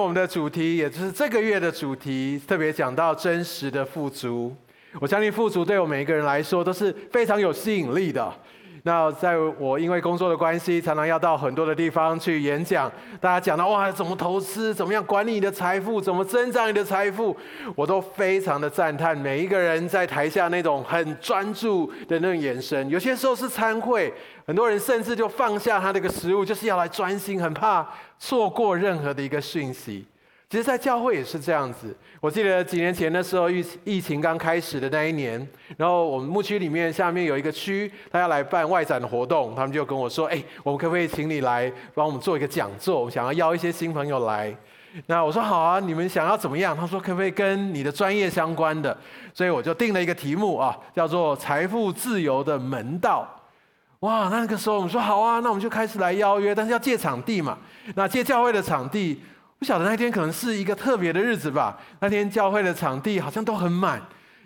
我们的主题，也就是这个月的主题，特别讲到真实的富足。我相信富足对我每一个人来说都是非常有吸引力的。那在我因为工作的关系，常常要到很多的地方去演讲，大家讲到哇，怎么投资，怎么样管理你的财富，怎么增长你的财富，我都非常的赞叹每一个人在台下那种很专注的那种眼神。有些时候是参会，很多人甚至就放下他这个食物，就是要来专心，很怕错过任何的一个讯息。其实，在教会也是这样子。我记得几年前的时候，疫疫情刚开始的那一年，然后我们牧区里面下面有一个区，他要来办外展的活动，他们就跟我说：“哎，我们可不可以请你来帮我们做一个讲座？我们想要邀一些新朋友来。”那我说：“好啊，你们想要怎么样？”他说：“可不可以跟你的专业相关的？”所以我就定了一个题目啊，叫做“财富自由的门道”。哇，那个时候我们说：“好啊，那我们就开始来邀约，但是要借场地嘛。那借教会的场地。”不晓得那天可能是一个特别的日子吧。那天教会的场地好像都很满，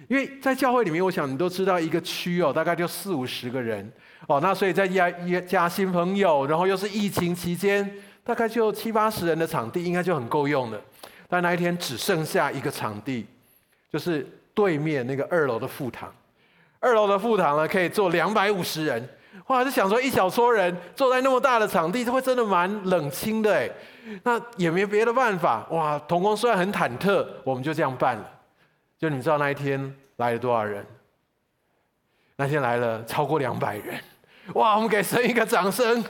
因为在教会里面，我想你都知道，一个区哦，大概就四五十个人哦。那所以在加加新朋友，然后又是疫情期间，大概就七八十人的场地应该就很够用了。但那一天只剩下一个场地，就是对面那个二楼的副堂。二楼的副堂呢，可以坐两百五十人。哇，就想说一小撮人坐在那么大的场地，会真的蛮冷清的哎。那也没别的办法，哇！童工虽然很忐忑，我们就这样办了。就你知道那一天来了多少人？那天来了超过两百人，哇！我们给神一个掌声，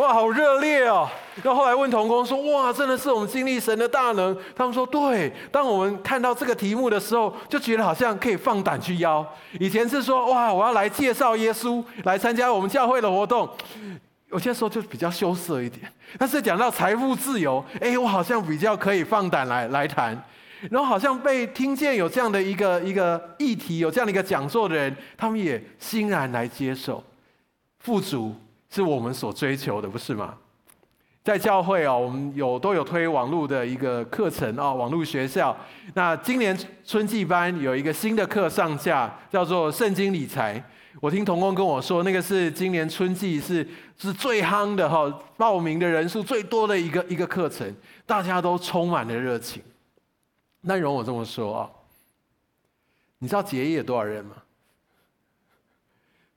哇，好热烈哦！然后来问童工说：“哇，真的是我们经历神的大能。”他们说：“对。”当我们看到这个题目的时候，就觉得好像可以放胆去邀。以前是说：“哇，我要来介绍耶稣，来参加我们教会的活动。”有些时候就比较羞涩一点，但是讲到财富自由，哎，我好像比较可以放胆来来谈，然后好像被听见有这样的一个一个议题，有这样的一个讲座的人，他们也欣然来接受。富足是我们所追求的，不是吗？在教会哦，我们有都有推网络的一个课程哦，网络学校。那今年春季班有一个新的课上架，叫做圣经理财。我听童工跟我说，那个是今年春季是是最夯的哈，报名的人数最多的一个一个课程，大家都充满了热情。那容我这么说啊，你知道结业多少人吗？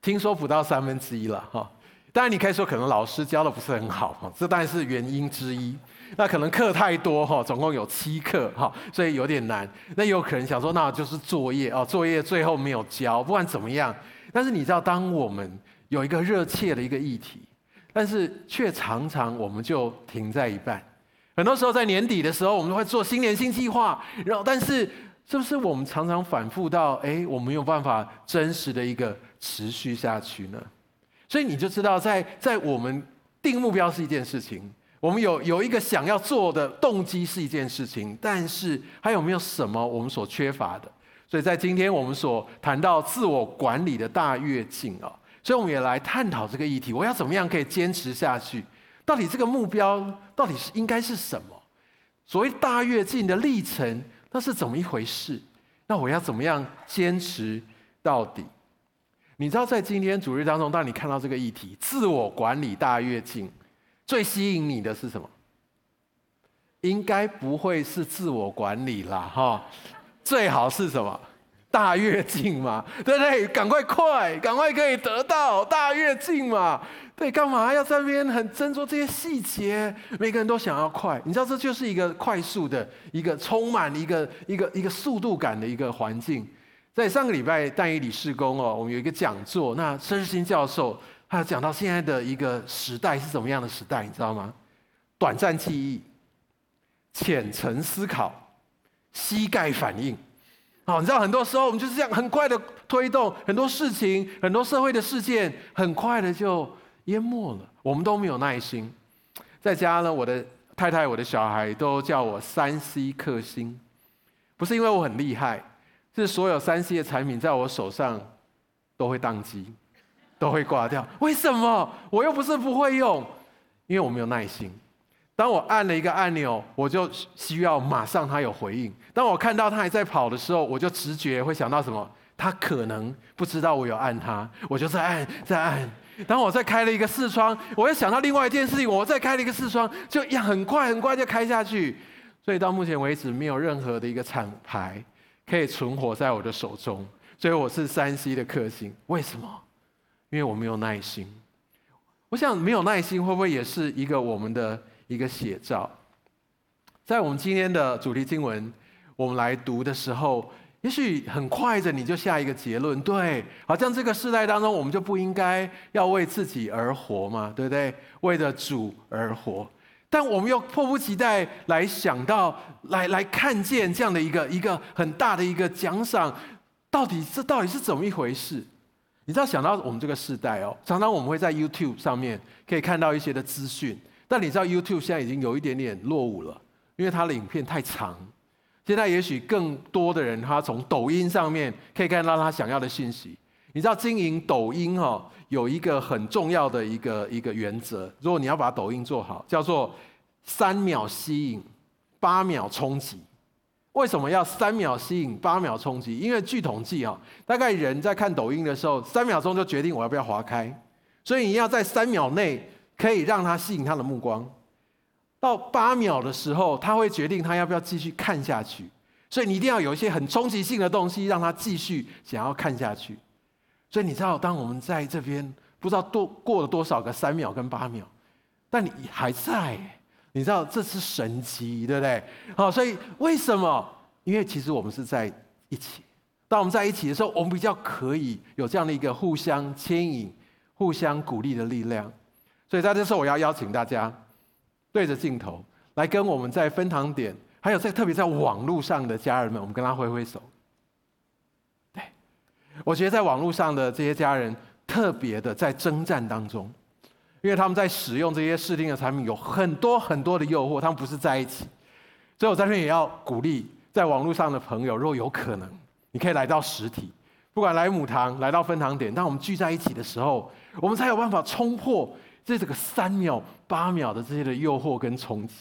听说不到三分之一了哈。当然你可以说可能老师教的不是很好，这当然是原因之一。那可能课太多哈，总共有七课哈，所以有点难。那有可能想说，那就是作业哦，作业最后没有交，不管怎么样。但是你知道，当我们有一个热切的一个议题，但是却常常我们就停在一半。很多时候在年底的时候，我们会做新年新计划，然后但是是不是我们常常反复到，哎，我们没有办法真实的一个持续下去呢？所以你就知道在，在我们定目标是一件事情，我们有有一个想要做的动机是一件事情，但是还有没有什么我们所缺乏的？所以在今天我们所谈到自我管理的大跃进啊，所以我们也来探讨这个议题。我要怎么样可以坚持下去？到底这个目标到底是应该是什么？所谓大跃进的历程，那是怎么一回事？那我要怎么样坚持到底？你知道，在今天主日当中，当你看到这个议题“自我管理大跃进”，最吸引你的是什么？应该不会是自我管理啦，哈。最好是什么？大跃进嘛，对不对？赶快快，赶快可以得到大跃进嘛。对，干嘛要在那边很斟酌这些细节？每个人都想要快，你知道这就是一个快速的一个充满一个一个一个速度感的一个环境。在上个礼拜但以理事工哦，我们有一个讲座，那申世新教授他讲到现在的一个时代是怎么样的时代，你知道吗？短暂记忆，浅层思考。膝盖反应，好，你知道很多时候我们就是这样很快的推动很多事情，很多社会的事件，很快的就淹没了。我们都没有耐心。在家呢，我的太太、我的小孩都叫我三 C 克星，不是因为我很厉害，是所有三 C 的产品在我手上都会宕机，都会挂掉。为什么？我又不是不会用，因为我没有耐心。当我按了一个按钮，我就需要马上它有回应。当我看到它还在跑的时候，我就直觉会想到什么？它可能不知道我有按它，我就再按再按。当我再开了一个视窗，我又想到另外一件事情，我再开了一个视窗，就一样很快很快就开下去。所以到目前为止，没有任何的一个厂牌可以存活在我的手中。所以我是 3C 的克星，为什么？因为我没有耐心。我想没有耐心会不会也是一个我们的一个写照？在我们今天的主题经文，我们来读的时候，也许很快的你就下一个结论，对，好像这个世代当中，我们就不应该要为自己而活嘛，对不对？为了主而活。但我们又迫不及待来想到，来来看见这样的一个一个很大的一个奖赏，到底这到底是怎么一回事？你知道，想到我们这个时代哦，常常我们会在 YouTube 上面可以看到一些的资讯，但你知道 YouTube 现在已经有一点点落伍了，因为它的影片太长。现在也许更多的人他从抖音上面可以看到他想要的信息。你知道经营抖音哦，有一个很重要的一个一个原则，如果你要把抖音做好，叫做三秒吸引，八秒冲击。为什么要三秒吸引，八秒冲击？因为据统计啊，大概人在看抖音的时候，三秒钟就决定我要不要划开，所以你要在三秒内可以让他吸引他的目光。到八秒的时候，他会决定他要不要继续看下去。所以你一定要有一些很冲击性的东西，让他继续想要看下去。所以你知道，当我们在这边不知道多过了多少个三秒跟八秒，但你还在，你知道这是神奇，对不对？好，所以为什么？因为其实我们是在一起。当我们在一起的时候，我们比较可以有这样的一个互相牵引、互相鼓励的力量。所以在这时候，我要邀请大家对着镜头来跟我们在分堂点，还有在特别在网络上的家人们，我们跟他挥挥手。我觉得在网络上的这些家人特别的在征战当中，因为他们在使用这些视听的产品，有很多很多的诱惑，他们不是在一起。所以我在这边也要鼓励在网络上的朋友，如果有可能，你可以来到实体，不管来母堂，来到分堂点，当我们聚在一起的时候，我们才有办法冲破这这个三秒、八秒的这些的诱惑跟冲击。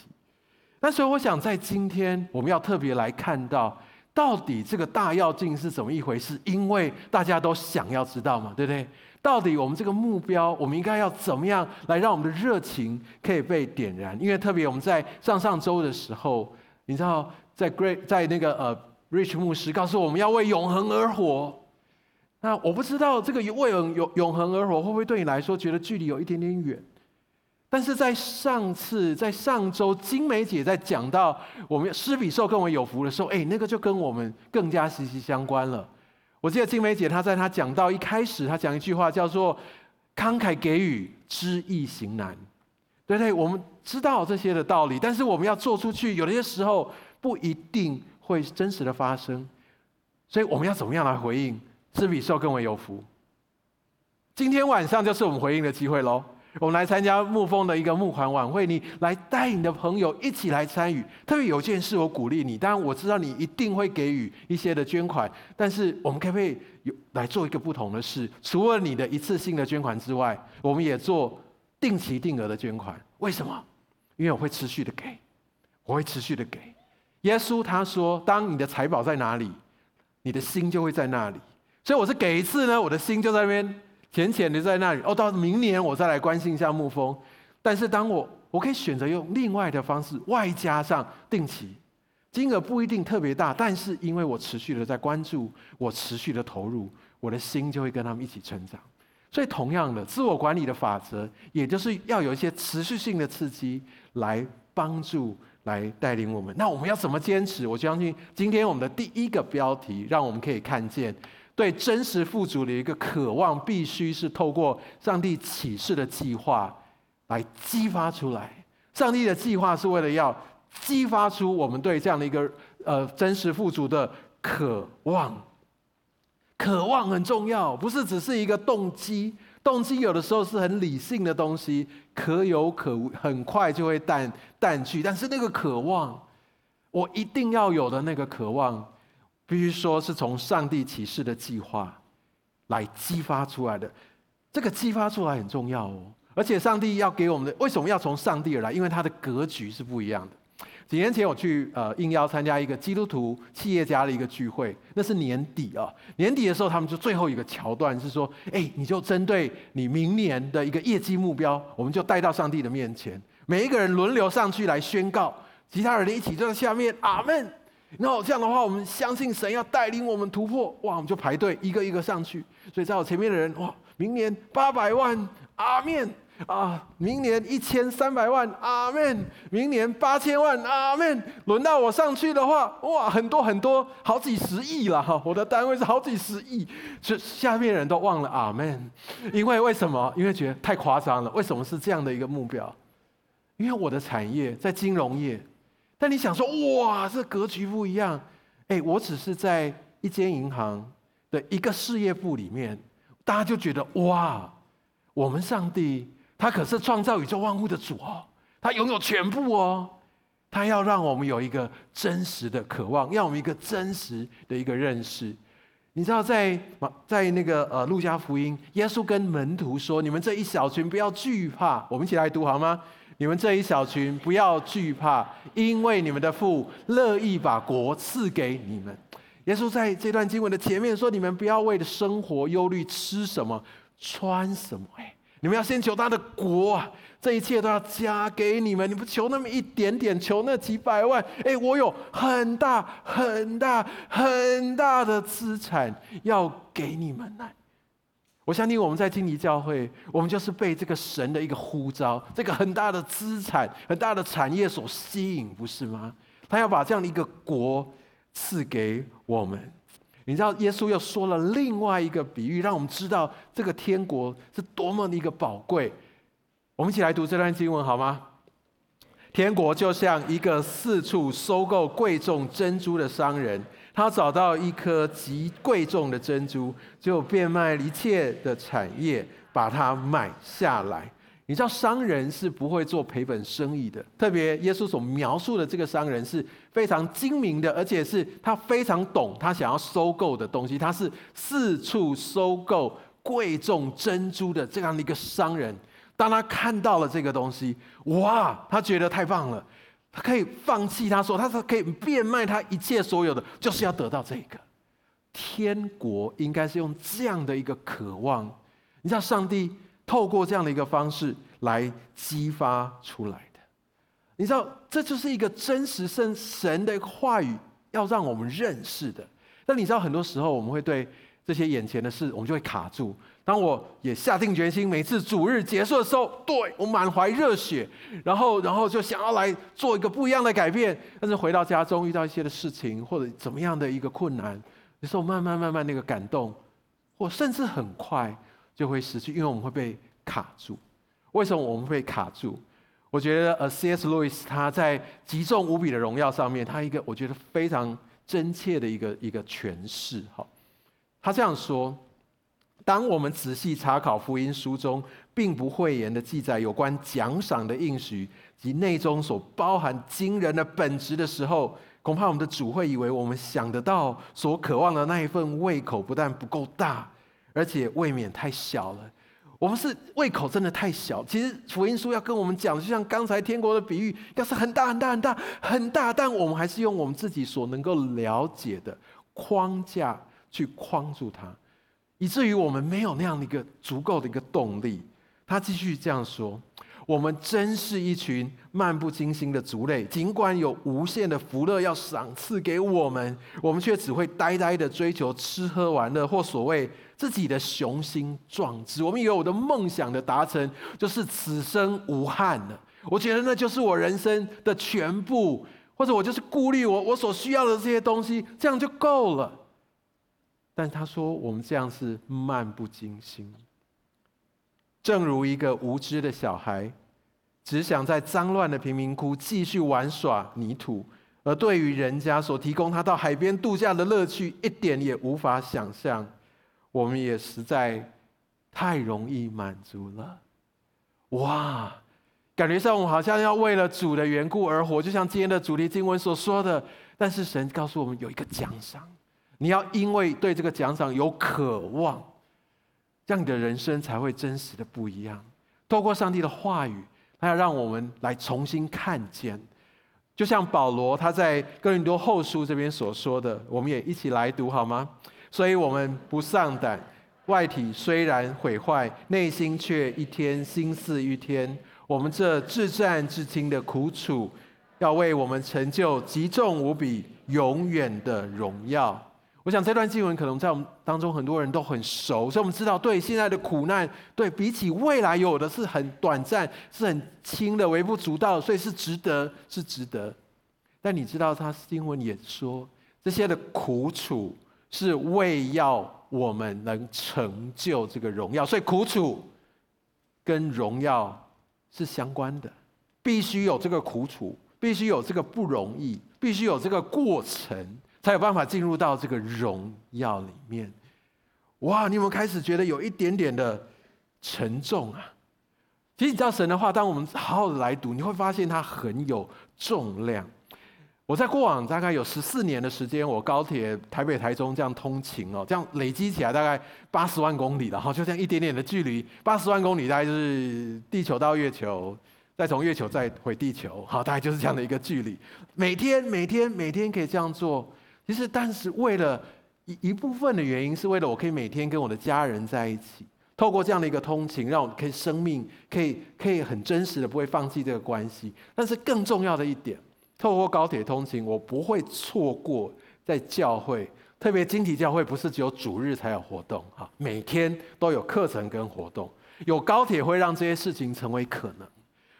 那所以我想在今天，我们要特别来看到。到底这个大要进是怎么一回事？因为大家都想要知道嘛，对不对？到底我们这个目标，我们应该要怎么样来让我们的热情可以被点燃？因为特别我们在上上周的时候，你知道，在 Great 在那个呃 Rich 牧师告诉我们要为永恒而活。那我不知道这个为永永永恒而活会不会对你来说觉得距离有一点点远？但是在上次，在上周，金梅姐在讲到我们施比受更为有福的时候，哎，那个就跟我们更加息息相关了。我记得金梅姐她在她讲到一开始，她讲一句话叫做“慷慨给予，知易行难”，对不对？我们知道这些的道理，但是我们要做出去，有些时候不一定会真实的发生。所以我们要怎么样来回应“施比受更为有福”？今天晚上就是我们回应的机会喽。我们来参加牧风的一个牧还晚会，你来带你的朋友一起来参与。特别有件事，我鼓励你。当然我知道你一定会给予一些的捐款，但是我们可不可以有来做一个不同的事？除了你的一次性的捐款之外，我们也做定期定额的捐款。为什么？因为我会持续的给，我会持续的给。耶稣他说：“当你的财宝在哪里，你的心就会在那里。”所以我是给一次呢，我的心就在那边。浅浅的在那里哦，到明年我再来关心一下牧风。但是当我我可以选择用另外的方式，外加上定期，金额不一定特别大，但是因为我持续的在关注，我持续的投入，我的心就会跟他们一起成长。所以同样的，自我管理的法则，也就是要有一些持续性的刺激来帮助、来带领我们。那我们要怎么坚持？我相信今天我们的第一个标题，让我们可以看见。对真实富足的一个渴望，必须是透过上帝启示的计划来激发出来。上帝的计划是为了要激发出我们对这样的一个呃真实富足的渴望。渴望很重要，不是只是一个动机。动机有的时候是很理性的东西，可有可无，很快就会淡淡去。但是那个渴望，我一定要有的那个渴望。必须说是从上帝启示的计划来激发出来的，这个激发出来很重要哦。而且上帝要给我们的，为什么要从上帝而来？因为他的格局是不一样的。几年前我去呃应邀参加一个基督徒企业家的一个聚会，那是年底啊，年底的时候他们就最后一个桥段是说，哎，你就针对你明年的一个业绩目标，我们就带到上帝的面前，每一个人轮流上去来宣告，其他人一起就在下面阿门。然后这样的话，我们相信神要带领我们突破，哇，我们就排队一个一个上去。所以在我前面的人，哇，明年八百万，阿门啊！明年一千三百万，阿门！明年八千万，阿门！轮到我上去的话，哇，很多很多，好几十亿了哈！我的单位是好几十亿，所下面的人都忘了阿门，因为为什么？因为觉得太夸张了。为什么是这样的一个目标？因为我的产业在金融业。但你想说，哇，这格局不一样。哎，我只是在一间银行的一个事业部里面，大家就觉得哇，我们上帝他可是创造宇宙万物的主哦，他拥有全部哦，他要让我们有一个真实的渴望，要我们一个真实的一个认识。你知道在在那个呃路加福音，耶稣跟门徒说：“你们这一小群不要惧怕。”我们一起来读好吗？你们这一小群不要惧怕，因为你们的父乐意把国赐给你们。耶稣在这段经文的前面说：“你们不要为了生活忧虑，吃什么，穿什么。哎，你们要先求他的国啊，这一切都要加给你们。你不求那么一点点，求那几百万。哎，我有很大很大很大的资产要给你们来。”我相信我们在金尼教会，我们就是被这个神的一个呼召，这个很大的资产、很大的产业所吸引，不是吗？他要把这样的一个国赐给我们。你知道，耶稣又说了另外一个比喻，让我们知道这个天国是多么的一个宝贵。我们一起来读这段经文好吗？天国就像一个四处收购贵重珍珠的商人。他找到一颗极贵重的珍珠，就变卖一切的产业，把它买下来。你知道商人是不会做赔本生意的，特别耶稣所描述的这个商人是非常精明的，而且是他非常懂他想要收购的东西。他是四处收购贵重珍珠的这样的一个商人。当他看到了这个东西，哇，他觉得太棒了。他可以放弃，他说他是可以变卖他一切所有的，就是要得到这个天国，应该是用这样的一个渴望。你知道，上帝透过这样的一个方式来激发出来的。你知道，这就是一个真实圣神的话语，要让我们认识的。但你知道，很多时候我们会对这些眼前的事，我们就会卡住。当我也下定决心，每次主日结束的时候，对，我满怀热血，然后，然后就想要来做一个不一样的改变。但是回到家中，遇到一些的事情，或者怎么样的一个困难，有时候慢慢慢慢那个感动，或甚至很快就会失去，因为我们会被卡住。为什么我们会卡住？我觉得呃，C.S. Lewis 他在《极重无比的荣耀》上面，他一个我觉得非常真切的一个一个诠释。哈，他这样说。当我们仔细查考福音书中并不讳言的记载，有关奖赏的应许及内中所包含惊人的本质的时候，恐怕我们的主会以为我们想得到所渴望的那一份胃口不但不够大，而且未免太小了。我们是胃口真的太小。其实福音书要跟我们讲，就像刚才天国的比喻，要是很大很大很大很大，但我们还是用我们自己所能够了解的框架去框住它。以至于我们没有那样的一个足够的一个动力。他继续这样说：“我们真是一群漫不经心的族类，尽管有无限的福乐要赏赐给我们，我们却只会呆呆的追求吃喝玩乐，或所谓自己的雄心壮志。我们以为我的梦想的达成就是此生无憾了。我觉得那就是我人生的全部，或者我就是顾虑我我所需要的这些东西，这样就够了。”但他说：“我们这样是漫不经心，正如一个无知的小孩，只想在脏乱的贫民窟继续玩耍泥土，而对于人家所提供他到海边度假的乐趣，一点也无法想象。我们也实在太容易满足了。哇，感觉上我们好像要为了主的缘故而活，就像今天的主题经文所说的。但是神告诉我们有一个奖赏。”你要因为对这个奖赏有渴望，这样你的人生才会真实的不一样。透过上帝的话语，他要让我们来重新看见，就像保罗他在哥林多后书这边所说的，我们也一起来读好吗？所以我们不丧胆，外体虽然毁坏，内心却一天新似一天。我们这至暂至轻的苦楚，要为我们成就极重无比、永远的荣耀。我想这段经文可能在我们当中很多人都很熟，所以我们知道，对现在的苦难，对比起未来有的是很短暂、是很轻的、微不足道，所以是值得，是值得。但你知道，他经文也说，这些的苦楚是为要我们能成就这个荣耀，所以苦楚跟荣耀是相关的，必须有这个苦楚，必须有这个不容易，必须有这个过程。才有办法进入到这个荣耀里面。哇，你有没有开始觉得有一点点的沉重啊？其实你知道神的话，当我们好好的来读，你会发现它很有重量。我在过往大概有十四年的时间，我高铁台北、台中这样通勤哦，这样累积起来大概八十万公里了哈，就这样一点点的距离，八十万公里大概就是地球到月球。再从月球再回地球，好，大概就是这样的一个距离。每天、每天、每天可以这样做。其实，但是为了一一部分的原因，是为了我可以每天跟我的家人在一起，透过这样的一个通勤，让我可以生命可以可以很真实的不会放弃这个关系。但是更重要的一点，透过高铁通勤，我不会错过在教会，特别晶体教会不是只有主日才有活动，哈，每天都有课程跟活动，有高铁会让这些事情成为可能。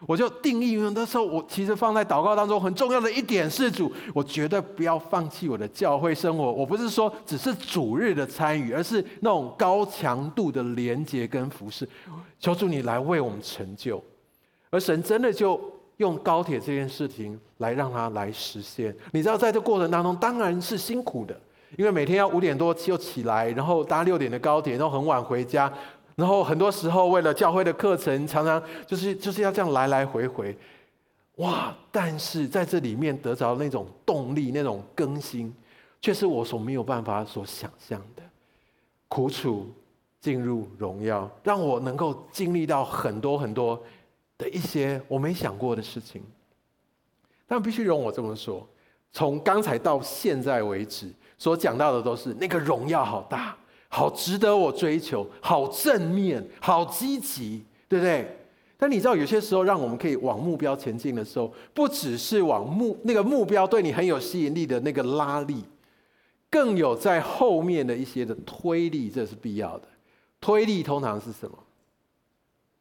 我就定义，那时候我其实放在祷告当中很重要的一点是主，我绝对不要放弃我的教会生活。我不是说只是主日的参与，而是那种高强度的连接跟服侍。求主你来为我们成就，而神真的就用高铁这件事情来让它来实现。你知道，在这过程当中当然是辛苦的，因为每天要五点多就起来，然后搭六点的高铁，然后很晚回家。然后很多时候为了教会的课程，常常就是就是要这样来来回回，哇！但是在这里面得着那种动力、那种更新，却是我所没有办法所想象的。苦楚进入荣耀，让我能够经历到很多很多的一些我没想过的事情。但必须容我这么说，从刚才到现在为止所讲到的都是那个荣耀好大。好值得我追求，好正面，好积极，对不对？但你知道，有些时候让我们可以往目标前进的时候，不只是往目那个目标对你很有吸引力的那个拉力，更有在后面的一些的推力，这是必要的。推力通常是什么？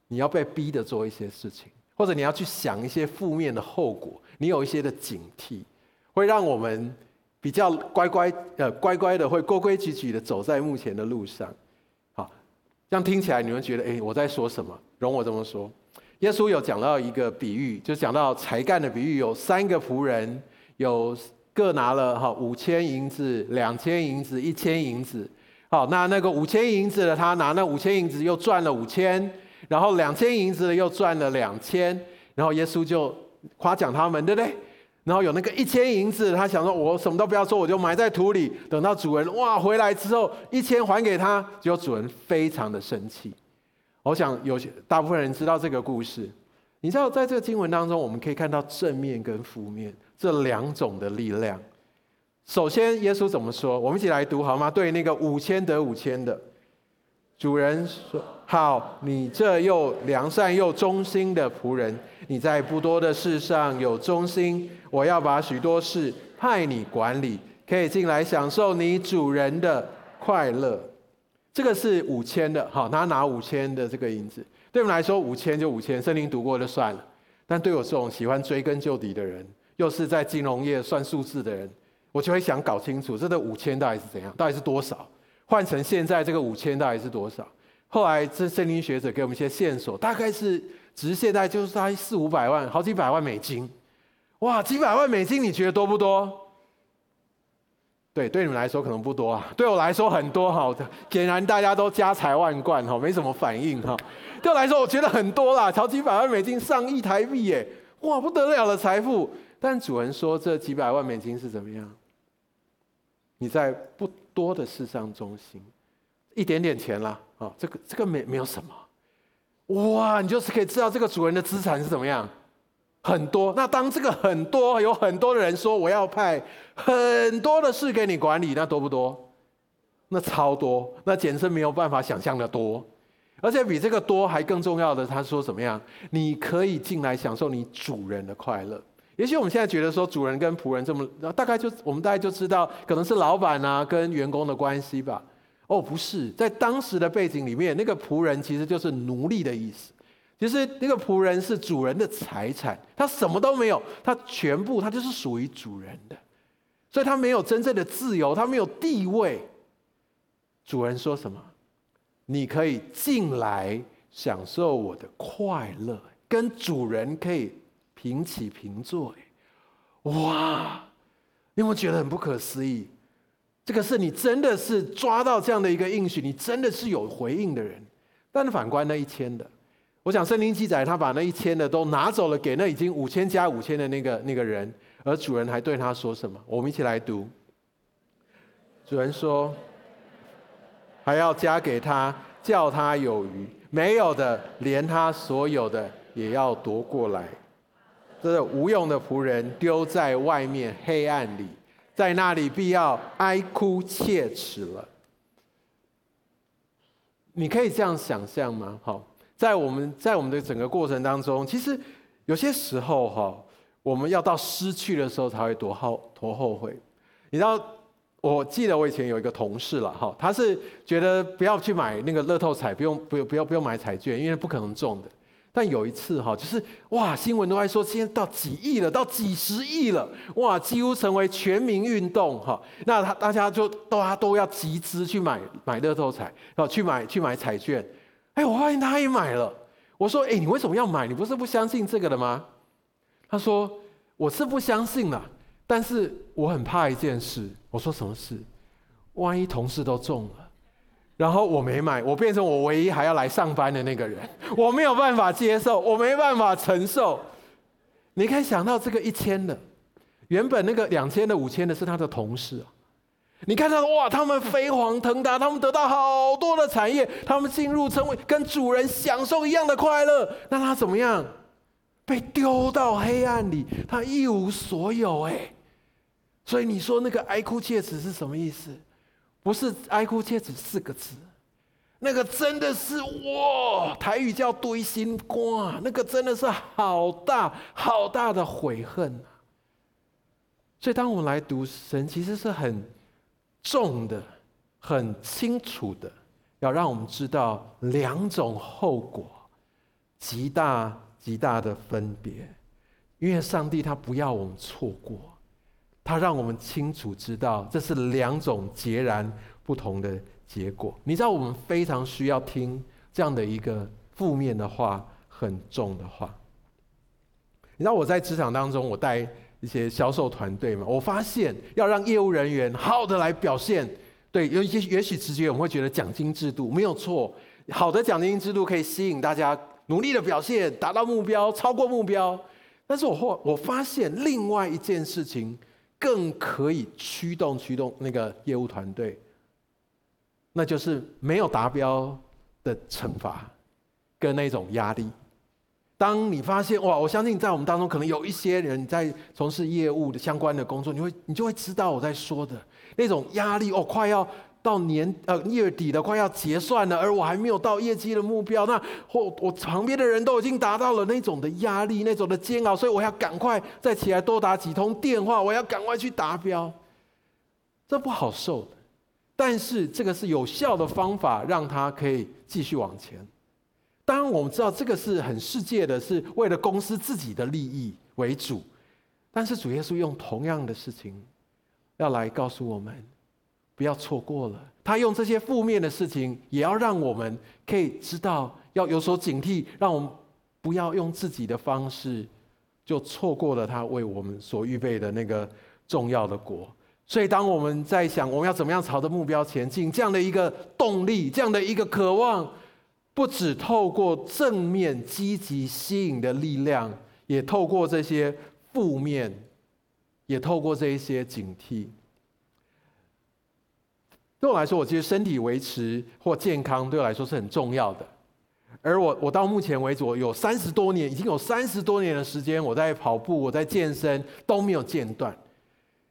你要被逼的做一些事情，或者你要去想一些负面的后果，你有一些的警惕，会让我们。比较乖乖呃乖乖的会规规矩矩的走在目前的路上，好，这样听起来你们觉得哎，我在说什么？容我这么说，耶稣有讲到一个比喻，就讲到才干的比喻，有三个仆人，有各拿了哈五千银子、两千银子、一千银子。好，那那个五千银子的他拿那五千银子又赚了五千，然后两千银子的又赚了两千，然后耶稣就夸奖他们，对不对？然后有那个一千银子，他想说：“我什么都不要做，我就埋在土里，等到主人哇回来之后，一千还给他。”结果主人非常的生气。我想有些大部分人知道这个故事。你知道，在这个经文当中，我们可以看到正面跟负面这两种的力量。首先，耶稣怎么说？我们一起来读好吗？对那个五千得五千的主人说：“好，你这又良善又忠心的仆人。”你在不多的事上有忠心，我要把许多事派你管理，可以进来享受你主人的快乐。这个是五千的，好，他拿五千的这个银子，对我们来说五千就五千，圣经读过就算了。但对我这种喜欢追根究底的人，又是在金融业算数字的人，我就会想搞清楚这个五千到底是怎样，到底是多少？换成现在这个五千到底是多少？后来这圣经学者给我们一些线索，大概是。只是现在就是才四五百万，好几百万美金，哇，几百万美金，你觉得多不多？对，对你们来说可能不多啊，对我来说很多哈。显然大家都家财万贯哈，没什么反应哈。对我来说，我觉得很多啦，超几百万美金，上亿台币耶，哇，不得了的财富。但主人说，这几百万美金是怎么样？你在不多的事上中心，一点点钱啦，啊，这个这个没没有什么。哇，你就是可以知道这个主人的资产是怎么样，很多。那当这个很多有很多的人说我要派很多的事给你管理，那多不多？那超多，那简直没有办法想象的多。而且比这个多还更重要的，他说怎么样？你可以进来享受你主人的快乐。也许我们现在觉得说主人跟仆人这么，大概就我们大概就知道，可能是老板啊跟员工的关系吧。哦，不是，在当时的背景里面，那个仆人其实就是奴隶的意思。其实那个仆人是主人的财产，他什么都没有，他全部他就是属于主人的，所以他没有真正的自由，他没有地位。主人说什么？你可以进来享受我的快乐，跟主人可以平起平坐。哇！你有没有觉得很不可思议？这个是你真的是抓到这样的一个应许，你真的是有回应的人。但反观那一千的，我想圣经记载，他把那一千的都拿走了，给那已经五千加五千的那个那个人，而主人还对他说什么？我们一起来读。主人说。还要加给他，叫他有余；没有的，连他所有的也要夺过来。这个无用的仆人丢在外面黑暗里，在那里必要哀哭切齿了。你可以这样想象吗？好，在我们在我们的整个过程当中，其实有些时候哈，我们要到失去的时候才会多后多后悔。你知道？我记得我以前有一个同事了哈，他是觉得不要去买那个乐透彩，不用不用不要不用买彩券，因为不可能中的。但有一次哈，就是哇，新闻都在说，现在到几亿了，到几十亿了，哇，几乎成为全民运动哈。那他大家就都他都要集资去买买乐透彩，然后去买去买彩券。哎，我发现他也买了。我说，哎，你为什么要买？你不是不相信这个的吗？他说，我是不相信了。但是我很怕一件事，我说什么事？万一同事都中了，然后我没买，我变成我唯一还要来上班的那个人，我没有办法接受，我没办法承受。你可以想到这个一千的，原本那个两千的、五千的是他的同事啊。你看到哇，他们飞黄腾达，他们得到好多的产业，他们进入成为跟主人享受一样的快乐，那他怎么样？被丢到黑暗里，他一无所有哎。所以你说那个哀哭切齿是什么意思？不是哀哭切齿四个字，那个真的是哇，台语叫堆心瓜，那个真的是好大好大的悔恨。所以当我们来读神，其实是很重的、很清楚的，要让我们知道两种后果，极大极大的分别，因为上帝他不要我们错过。他让我们清楚知道，这是两种截然不同的结果。你知道，我们非常需要听这样的一个负面的话，很重的话。你知道我在职场当中，我带一些销售团队嘛，我发现要让业务人员好的来表现，对，有一些也许直觉我们会觉得奖金制度没有错，好的奖金制度可以吸引大家努力的表现，达到目标，超过目标。但是我后我发现另外一件事情。更可以驱动驱动那个业务团队，那就是没有达标的惩罚跟那种压力。当你发现哇，我相信在我们当中可能有一些人在从事业务的相关的工作，你会你就会知道我在说的那种压力哦，快要。到年呃月底了，快要结算了，而我还没有到业绩的目标，那或我旁边的人都已经达到了那种的压力，那种的煎熬，所以我要赶快再起来多打几通电话，我要赶快去达标，这不好受。但是这个是有效的方法，让他可以继续往前。当然我们知道这个是很世界的，是为了公司自己的利益为主，但是主耶稣用同样的事情要来告诉我们。不要错过了，他用这些负面的事情，也要让我们可以知道要有所警惕，让我们不要用自己的方式就错过了他为我们所预备的那个重要的国。所以，当我们在想我们要怎么样朝着目标前进，这样的一个动力，这样的一个渴望，不只透过正面积极吸引的力量，也透过这些负面，也透过这一些警惕。对我来说，我觉得身体维持或健康对我来说是很重要的。而我我到目前为止，我有三十多年，已经有三十多年的时间，我在跑步，我在健身都没有间断。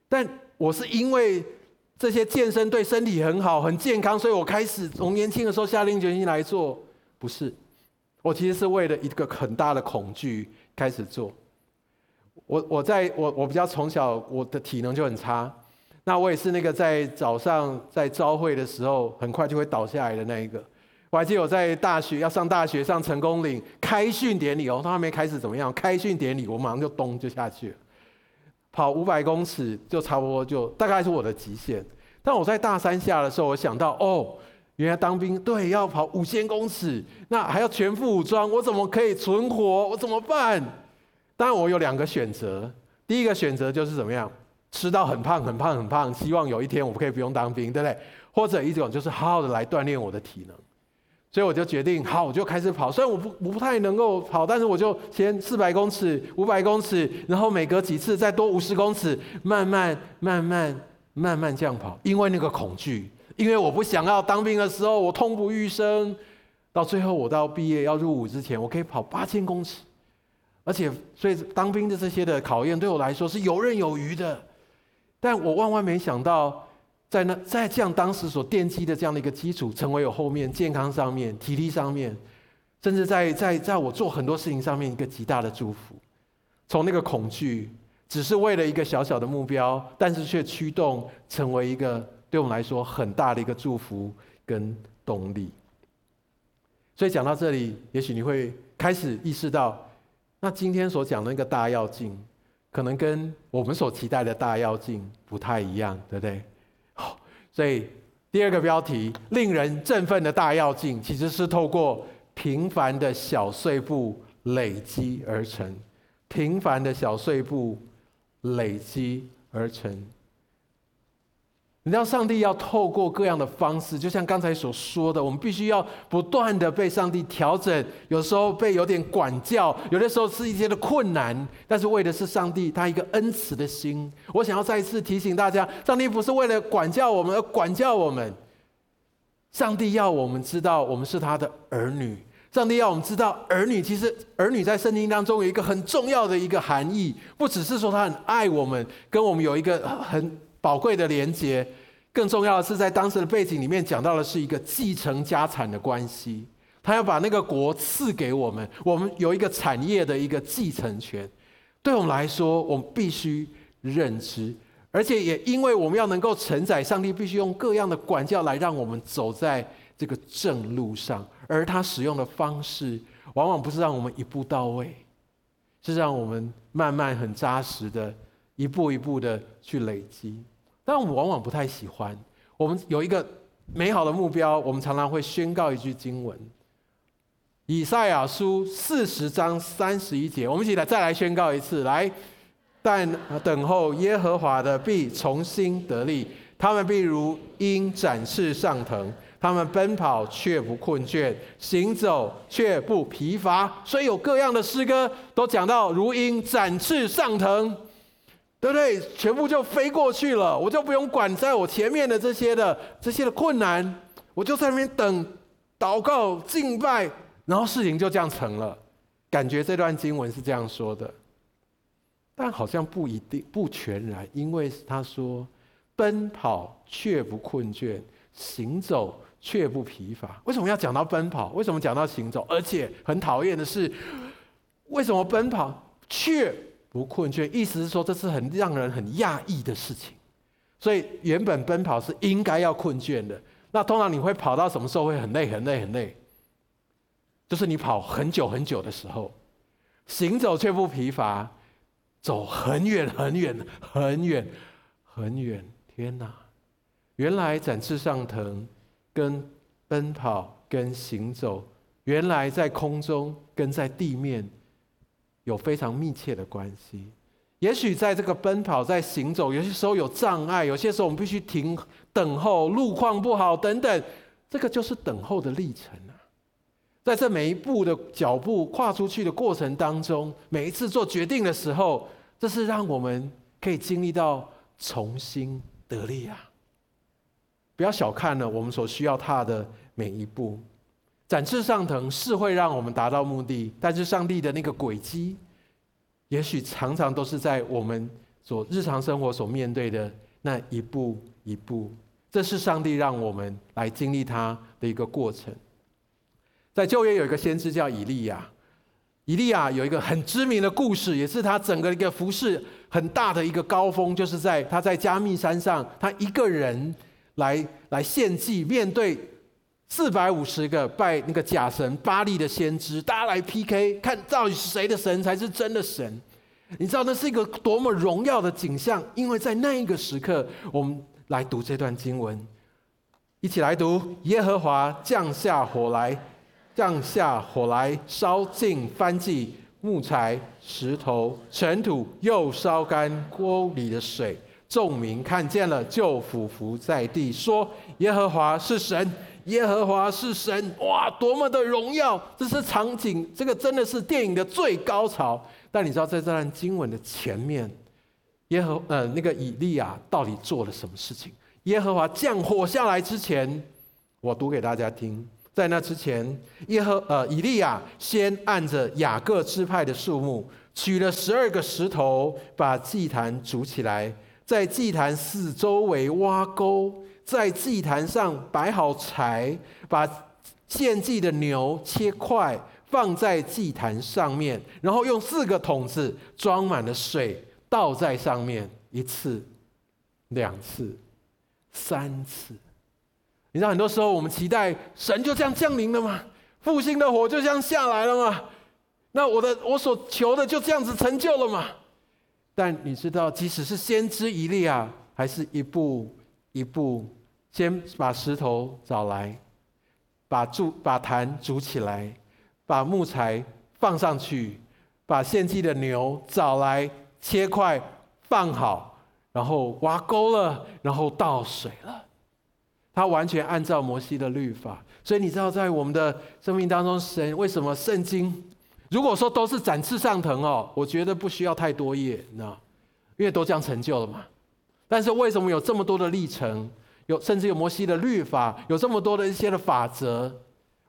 但我是因为这些健身对身体很好、很健康，所以我开始从年轻的时候下定决心来做。不是，我其实是为了一个很大的恐惧开始做。我我在我我比较从小我的体能就很差，那我也是那个在早上在朝会的时候很快就会倒下来的那一个。我还记得我在大学要上大学上成功岭开训典礼哦，他还没开始怎么样？开训典礼我马上就咚就下去了，跑五百公尺就差不多就大概是我的极限。但我在大三下的时候，我想到哦，原来当兵对要跑五千公尺，那还要全副武装，我怎么可以存活？我怎么办？当然我有两个选择，第一个选择就是怎么样，吃到很胖很胖很胖，希望有一天我可以不用当兵，对不对？或者一种就是好好的来锻炼我的体能。所以我就决定，好，我就开始跑。虽然我不我不太能够跑，但是我就先四百公尺、五百公尺，然后每隔几次再多五十公尺，慢慢、慢慢、慢慢这样跑。因为那个恐惧，因为我不想要当兵的时候我痛不欲生。到最后我到毕业要入伍之前，我可以跑八千公尺，而且所以当兵的这些的考验对我来说是游刃有余的。但我万万没想到。在那，在这样当时所奠基的这样的一个基础，成为我后面健康上面、体力上面，甚至在在在我做很多事情上面一个极大的祝福。从那个恐惧，只是为了一个小小的目标，但是却驱动成为一个对我们来说很大的一个祝福跟动力。所以讲到这里，也许你会开始意识到，那今天所讲的那个大要境，可能跟我们所期待的大要境不太一样，对不对？所以第二个标题，令人振奋的大要境，其实是透过平凡的小碎步累积而成。平凡的小碎步累积而成。你知道，上帝要透过各样的方式，就像刚才所说的，我们必须要不断的被上帝调整，有时候被有点管教，有的时候是一些的困难，但是为的是上帝他一个恩慈的心。我想要再一次提醒大家，上帝不是为了管教我们而管教我们，上帝要我们知道我们是他的儿女，上帝要我们知道儿女其实儿女在圣经当中有一个很重要的一个含义，不只是说他很爱我们，跟我们有一个很。宝贵的连接，更重要的是，在当时的背景里面讲到的是一个继承家产的关系。他要把那个国赐给我们，我们有一个产业的一个继承权。对我们来说，我们必须认知，而且也因为我们要能够承载，上帝必须用各样的管教来让我们走在这个正路上。而他使用的方式，往往不是让我们一步到位，是让我们慢慢很扎实的，一步一步的去累积。但我们往往不太喜欢。我们有一个美好的目标，我们常常会宣告一句经文：以赛亚书四十章三十一节。我们一起来再来宣告一次，来，但等候耶和华的必重新得力，他们必如鹰展翅上腾，他们奔跑却不困倦，行走却不疲乏。所以有各样的诗歌都讲到如鹰展翅上腾。对不对？全部就飞过去了，我就不用管在我前面的这些的这些的困难，我就在那边等、祷告、敬拜，然后事情就这样成了。感觉这段经文是这样说的，但好像不一定，不全然，因为他说：“奔跑却不困倦，行走却不疲乏。”为什么要讲到奔跑？为什么讲到行走？而且很讨厌的是，为什么奔跑却？不困倦，意思是说这是很让人很讶异的事情。所以原本奔跑是应该要困倦的。那通常你会跑到什么时候会很累、很累、很累？就是你跑很久很久的时候，行走却不疲乏，走很远很远很远很远。天哪！原来展翅上腾跟奔跑跟行走，原来在空中跟在地面。有非常密切的关系。也许在这个奔跑、在行走，有些时候有障碍，有些时候我们必须停等候，路况不好等等，这个就是等候的历程啊。在这每一步的脚步跨出去的过程当中，每一次做决定的时候，这是让我们可以经历到重新得力啊！不要小看了我们所需要踏的每一步。展翅上腾是会让我们达到目的，但是上帝的那个轨迹，也许常常都是在我们所日常生活所面对的那一步一步。这是上帝让我们来经历他的一个过程。在旧约有一个先知叫以利亚，以利亚有一个很知名的故事，也是他整个一个服饰很大的一个高峰，就是在他在加密山上，他一个人来来献祭，面对。四百五十个拜那个假神巴力的先知，大家来 PK，看到底是谁的神才是真的神？你知道那是一个多么荣耀的景象？因为在那一个时刻，我们来读这段经文，一起来读：耶和华降下火来，降下火来，烧尽燔祭、木材、石头、尘土，又烧干锅里的水。众民看见了，就俯伏在地，说：耶和华是神。耶和华是神，哇，多么的荣耀！这是场景，这个真的是电影的最高潮。但你知道，在这段经文的前面，耶和呃那个以利亚到底做了什么事情？耶和华降火下来之前，我读给大家听。在那之前，耶和呃以利亚先按着雅各支派的数目，取了十二个石头，把祭坛筑起来，在祭坛四周围挖沟。在祭坛上摆好柴，把献祭的牛切块，放在祭坛上面，然后用四个桶子装满了水，倒在上面，一次、两次、三次。你知道，很多时候我们期待神就这样降临了吗？复兴的火就这样下来了吗？那我的我所求的就这样子成就了吗？但你知道，即使是先知以利亚，还是一步一步。先把石头找来，把筑把坛筑起来，把木材放上去，把献祭的牛找来切块放好，然后挖沟了，然后倒水了。他完全按照摩西的律法，所以你知道，在我们的生命当中，神为什么圣经如果说都是展翅上腾哦，我觉得不需要太多页，那因为都这样成就了嘛。但是为什么有这么多的历程？有甚至有摩西的律法，有这么多的一些的法则，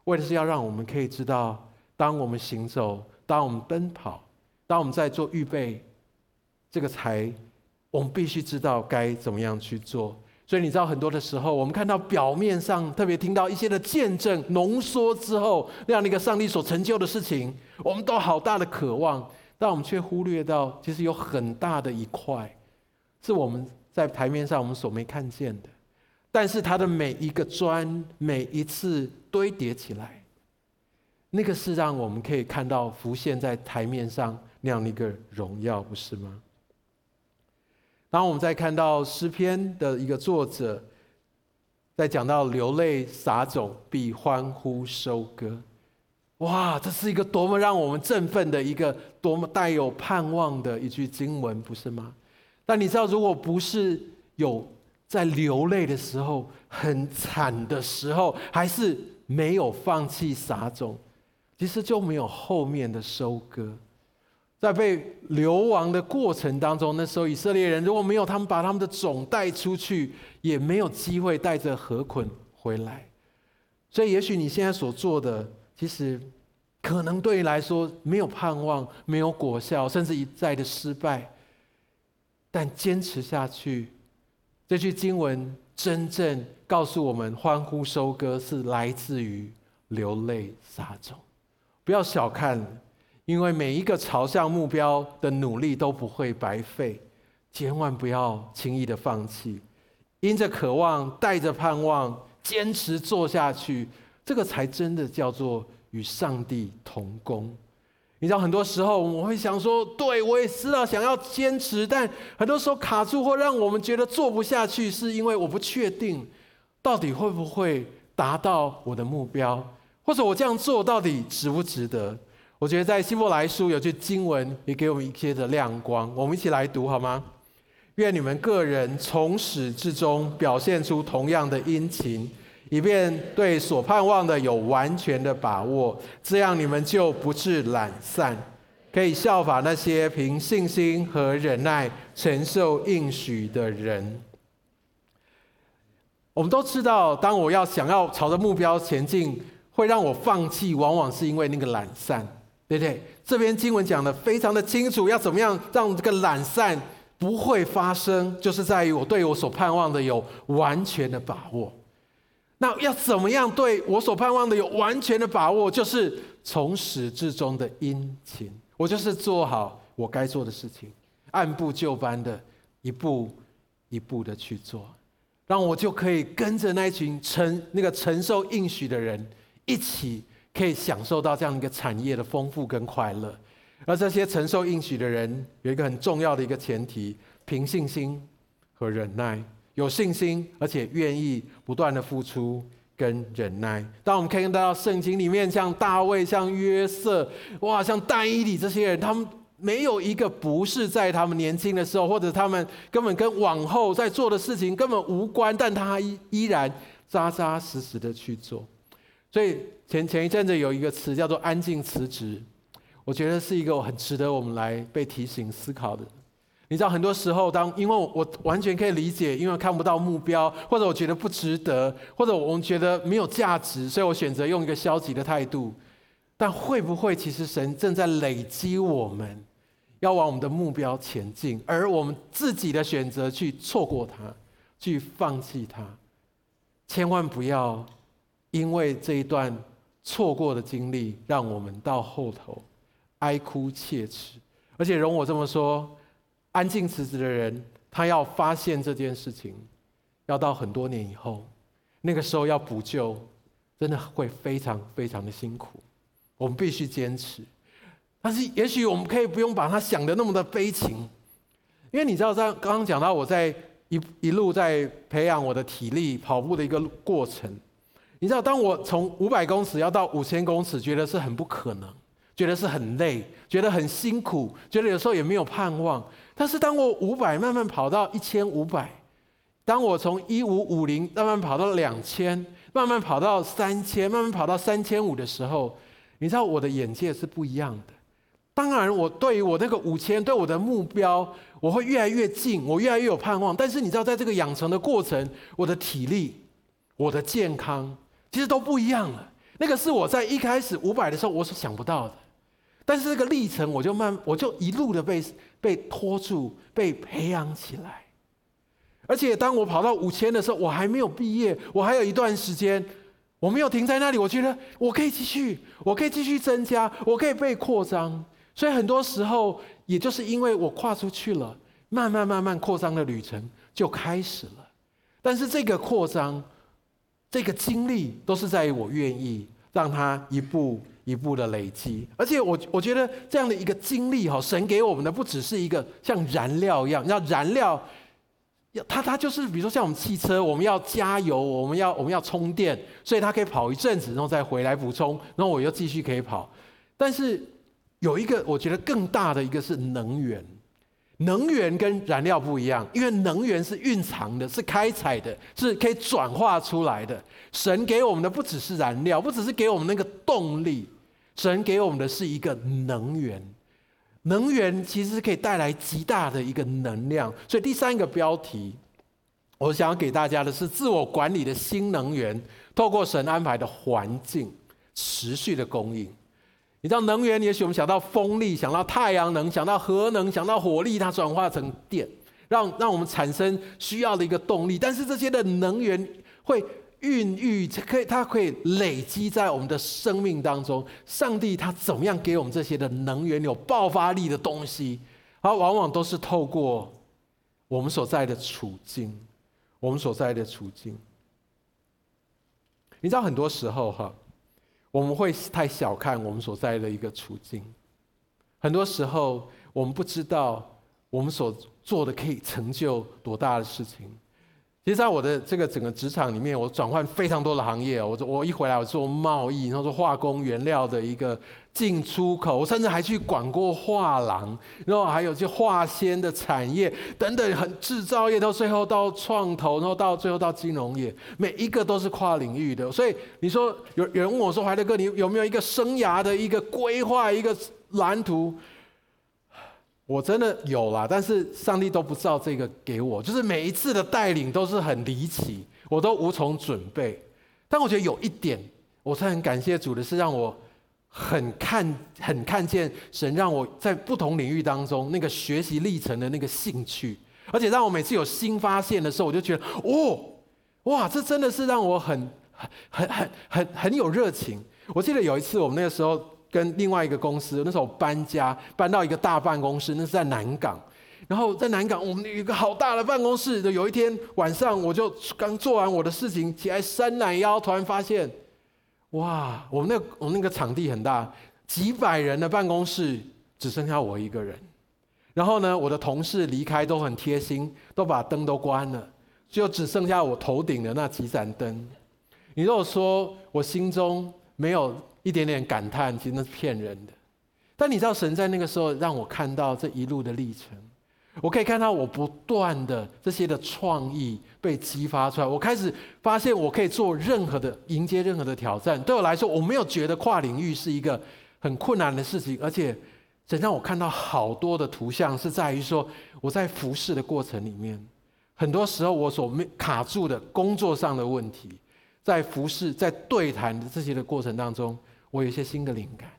为的是要让我们可以知道，当我们行走，当我们奔跑，当我们在做预备，这个才我们必须知道该怎么样去做。所以你知道，很多的时候，我们看到表面上特别听到一些的见证浓缩之后，那样的一个上帝所成就的事情，我们都好大的渴望，但我们却忽略到，其实有很大的一块，是我们在台面上我们所没看见的。但是它的每一个砖，每一次堆叠起来，那个是让我们可以看到浮现在台面上那样的一个荣耀，不是吗？当我们在看到诗篇的一个作者，在讲到流泪撒种必欢呼收割，哇，这是一个多么让我们振奋的一个多么带有盼望的一句经文，不是吗？但你知道，如果不是有在流泪的时候，很惨的时候，还是没有放弃撒种，其实就没有后面的收割。在被流亡的过程当中，那时候以色列人如果没有他们把他们的种带出去，也没有机会带着禾捆回来。所以，也许你现在所做的，其实可能对你来说没有盼望、没有果效，甚至一再的失败，但坚持下去。这句经文真正告诉我们：欢呼收割是来自于流泪撒种。不要小看，因为每一个朝向目标的努力都不会白费。千万不要轻易的放弃，因着渴望，带着盼望，坚持做下去，这个才真的叫做与上帝同工。你知道，很多时候我会想说，对，我也知道想要坚持，但很多时候卡住或让我们觉得做不下去，是因为我不确定到底会不会达到我的目标，或者我这样做到底值不值得？我觉得在希伯来书有句经文也给我们一些的亮光，我们一起来读好吗？愿你们个人从始至终表现出同样的殷勤。以便对所盼望的有完全的把握，这样你们就不致懒散，可以效法那些凭信心和忍耐承受应许的人。我们都知道，当我要想要朝着目标前进，会让我放弃，往往是因为那个懒散，对不对？这篇经文讲得非常的清楚，要怎么样让这个懒散不会发生，就是在于我对我所盼望的有完全的把握。那要怎么样对我所盼望的有完全的把握？就是从始至终的殷勤，我就是做好我该做的事情，按部就班的一步一步的去做，让我就可以跟着那群承那个承受应许的人一起，可以享受到这样一个产业的丰富跟快乐。而这些承受应许的人有一个很重要的一个前提：凭信心和忍耐。有信心，而且愿意不断的付出跟忍耐。当我们可以看到圣经里面，像大卫、像约瑟，哇，像但以理这些人，他们没有一个不是在他们年轻的时候，或者他们根本跟往后在做的事情根本无关，但他依依然扎扎实实的去做。所以前前一阵子有一个词叫做“安静辞职”，我觉得是一个很值得我们来被提醒思考的。你知道，很多时候，当因为我完全可以理解，因为看不到目标，或者我觉得不值得，或者我们觉得没有价值，所以我选择用一个消极的态度。但会不会，其实神正在累积我们，要往我们的目标前进，而我们自己的选择去错过它，去放弃它？千万不要因为这一段错过的经历，让我们到后头哀哭切齿。而且容我这么说。安静辞职的人，他要发现这件事情，要到很多年以后，那个时候要补救，真的会非常非常的辛苦。我们必须坚持，但是也许我们可以不用把它想得那么的悲情，因为你知道，在刚刚讲到我在一一路在培养我的体力跑步的一个过程，你知道，当我从五百公尺要到五千公尺，觉得是很不可能，觉得是很累，觉得很辛苦，觉得有时候也没有盼望。但是当我五百慢慢跑到一千五百，当我从一五五零慢慢跑到两千，慢慢跑到三千，慢慢跑到三千五的时候，你知道我的眼界是不一样的。当然，我对于我那个五千，对我的目标，我会越来越近，我越来越有盼望。但是你知道，在这个养成的过程，我的体力、我的健康，其实都不一样了。那个是我在一开始五百的时候，我所想不到的。但是这个历程，我就慢，我就一路的被被拖住，被培养起来。而且当我跑到五千的时候，我还没有毕业，我还有一段时间，我没有停在那里。我觉得我可以继续，我可以继续增加，我可以被扩张。所以很多时候，也就是因为我跨出去了，慢慢慢慢扩张的旅程就开始了。但是这个扩张，这个经历，都是在于我愿意让它一步。一步的累积，而且我我觉得这样的一个经历哈，神给我们的不只是一个像燃料一样，要燃料，要它它就是比如说像我们汽车，我们要加油，我们要我们要充电，所以它可以跑一阵子，然后再回来补充，然后我又继续可以跑。但是有一个我觉得更大的一个是能源。能源跟燃料不一样，因为能源是蕴藏的，是开采的，是可以转化出来的。神给我们的不只是燃料，不只是给我们那个动力，神给我们的是一个能源。能源其实可以带来极大的一个能量。所以第三个标题，我想要给大家的是自我管理的新能源，透过神安排的环境持续的供应。你知道能源，也许我们想到风力，想到太阳能，想到核能，想到火力，它转化成电，让让我们产生需要的一个动力。但是这些的能源会孕育，可以它可以累积在我们的生命当中。上帝他怎么样给我们这些的能源有爆发力的东西？它往往都是透过我们所在的处境，我们所在的处境。你知道很多时候哈。我们会太小看我们所在的一个处境，很多时候我们不知道我们所做的可以成就多大的事情。其实，在我的这个整个职场里面，我转换非常多的行业。我我一回来，我做贸易，然后做化工原料的一个进出口，我甚至还去管过画廊，然后还有就化纤的产业等等，很制造业到最后到创投，然后到最后到金融业，每一个都是跨领域的。所以你说有有人问我说：“怀德哥，你有没有一个生涯的一个规划，一个蓝图？”我真的有啦，但是上帝都不知道这个给我，就是每一次的带领都是很离奇，我都无从准备。但我觉得有一点，我是很感谢主的是让我很看很看见神让我在不同领域当中那个学习历程的那个兴趣，而且让我每次有新发现的时候，我就觉得哦，哇，这真的是让我很很很很很有热情。我记得有一次我们那个时候跟另外一个公司，那时候搬家搬到一个大办公室，那是在南港。然后在南港，我们有一个好大的办公室。有一天晚上，我就刚做完我的事情，起来伸懒腰，突然发现，哇！我们那我们那个场地很大，几百人的办公室只剩下我一个人。然后呢，我的同事离开都很贴心，都把灯都关了，就只剩下我头顶的那几盏灯。你如果说我心中没有一点点感叹，其实那是骗人的。但你知道，神在那个时候让我看到这一路的历程。我可以看到我不断的这些的创意被激发出来，我开始发现我可以做任何的迎接任何的挑战。对我来说，我没有觉得跨领域是一个很困难的事情，而且神让我看到好多的图像是在于说我在服侍的过程里面，很多时候我所没卡住的工作上的问题，在服侍在对谈的这些的过程当中，我有一些新的灵感，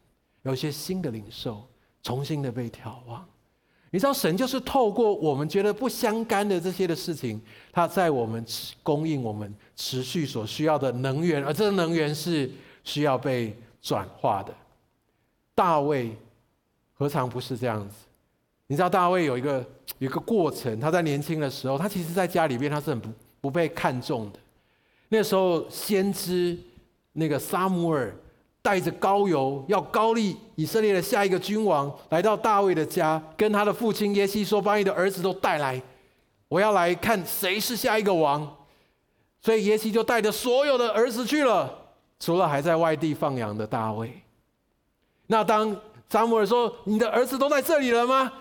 有一些新的领受，重新的被眺望。你知道，神就是透过我们觉得不相干的这些的事情，他在我们供应我们持续所需要的能源，而这个能源是需要被转化的。大卫何尝不是这样子？你知道，大卫有一个有一个过程，他在年轻的时候，他其实在家里边他是很不不被看重的。那时候，先知那个撒母耳。带着膏油，要高丽以色列的下一个君王，来到大卫的家，跟他的父亲耶西说：“把你的儿子都带来，我要来看谁是下一个王。”所以耶西就带着所有的儿子去了，除了还在外地放羊的大卫。那当撒母耳说：“你的儿子都在这里了吗？”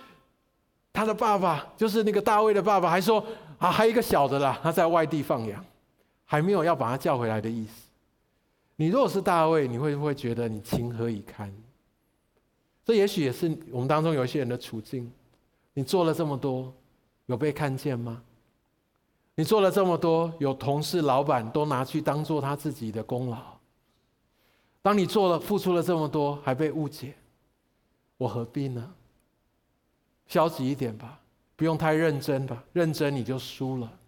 他的爸爸就是那个大卫的爸爸，还说：“啊，还有一个小的啦，他在外地放羊，还没有要把他叫回来的意思。”你如果是大卫，你会不会觉得你情何以堪？这也许也是我们当中有一些人的处境。你做了这么多，有被看见吗？你做了这么多，有同事、老板都拿去当做他自己的功劳。当你做了、付出了这么多，还被误解，我何必呢？消极一点吧，不用太认真吧，认真你就输了。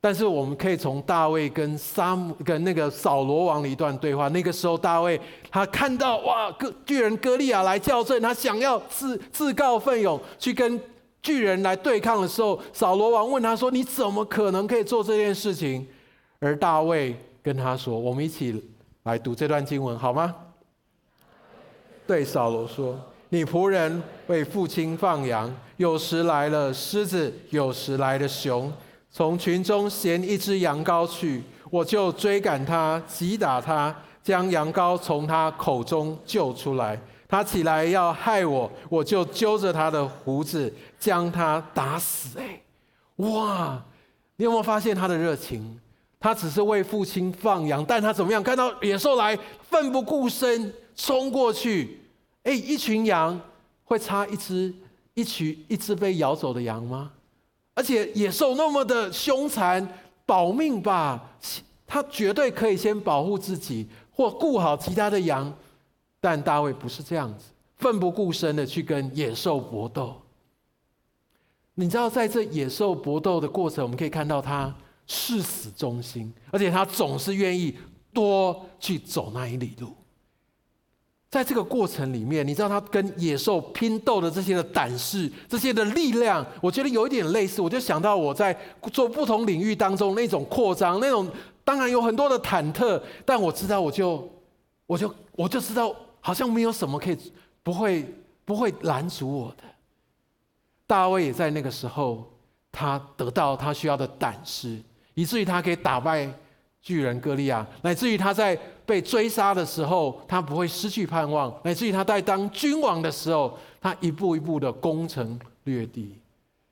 但是我们可以从大卫跟撒母跟那个扫罗王的一段对话，那个时候大卫他看到哇，巨人哥利亚来叫阵，他想要自自告奋勇去跟巨人来对抗的时候，扫罗王问他说：“你怎么可能可以做这件事情？”而大卫跟他说：“我们一起来读这段经文好吗？”对扫罗说：“你仆人为父亲放羊，有时来了狮子，有时来了熊。”从群中衔一只羊羔去，我就追赶他，击打他，将羊羔从他口中救出来。他起来要害我，我就揪着他的胡子，将他打死。哎，哇！你有没有发现他的热情？他只是为父亲放羊，但他怎么样？看到野兽来，奋不顾身冲过去。哎，一群羊会差一只，一群一只被咬走的羊吗？而且野兽那么的凶残，保命吧，他绝对可以先保护自己或顾好其他的羊，但大卫不是这样子，奋不顾身的去跟野兽搏斗。你知道，在这野兽搏斗的过程，我们可以看到他视死忠心，而且他总是愿意多去走那一里路。在这个过程里面，你知道他跟野兽拼斗的这些的胆识、这些的力量，我觉得有一点类似。我就想到我在做不同领域当中那种扩张，那种当然有很多的忐忑，但我知道，我就我就我就知道，好像没有什么可以不会不会拦阻我的。大卫也在那个时候，他得到他需要的胆识，以至于他可以打败。巨人歌利亚，乃至于他在被追杀的时候，他不会失去盼望；乃至于他在当君王的时候，他一步一步的攻城略地，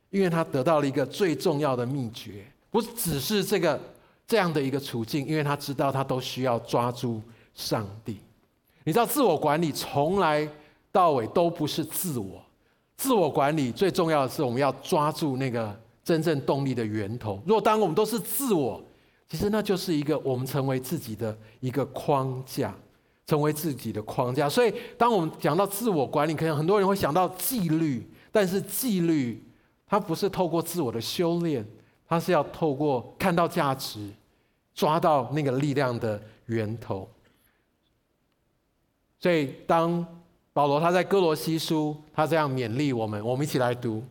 因为他得到了一个最重要的秘诀，不只是这个这样的一个处境，因为他知道他都需要抓住上帝。你知道，自我管理从来到尾都不是自我，自我管理最重要的是我们要抓住那个真正动力的源头。如果当我们都是自我，其实那就是一个我们成为自己的一个框架，成为自己的框架。所以，当我们讲到自我管理，可能很多人会想到纪律，但是纪律它不是透过自我的修炼，它是要透过看到价值，抓到那个力量的源头。所以，当保罗他在哥罗西书，他这样勉励我们，我们一起来读：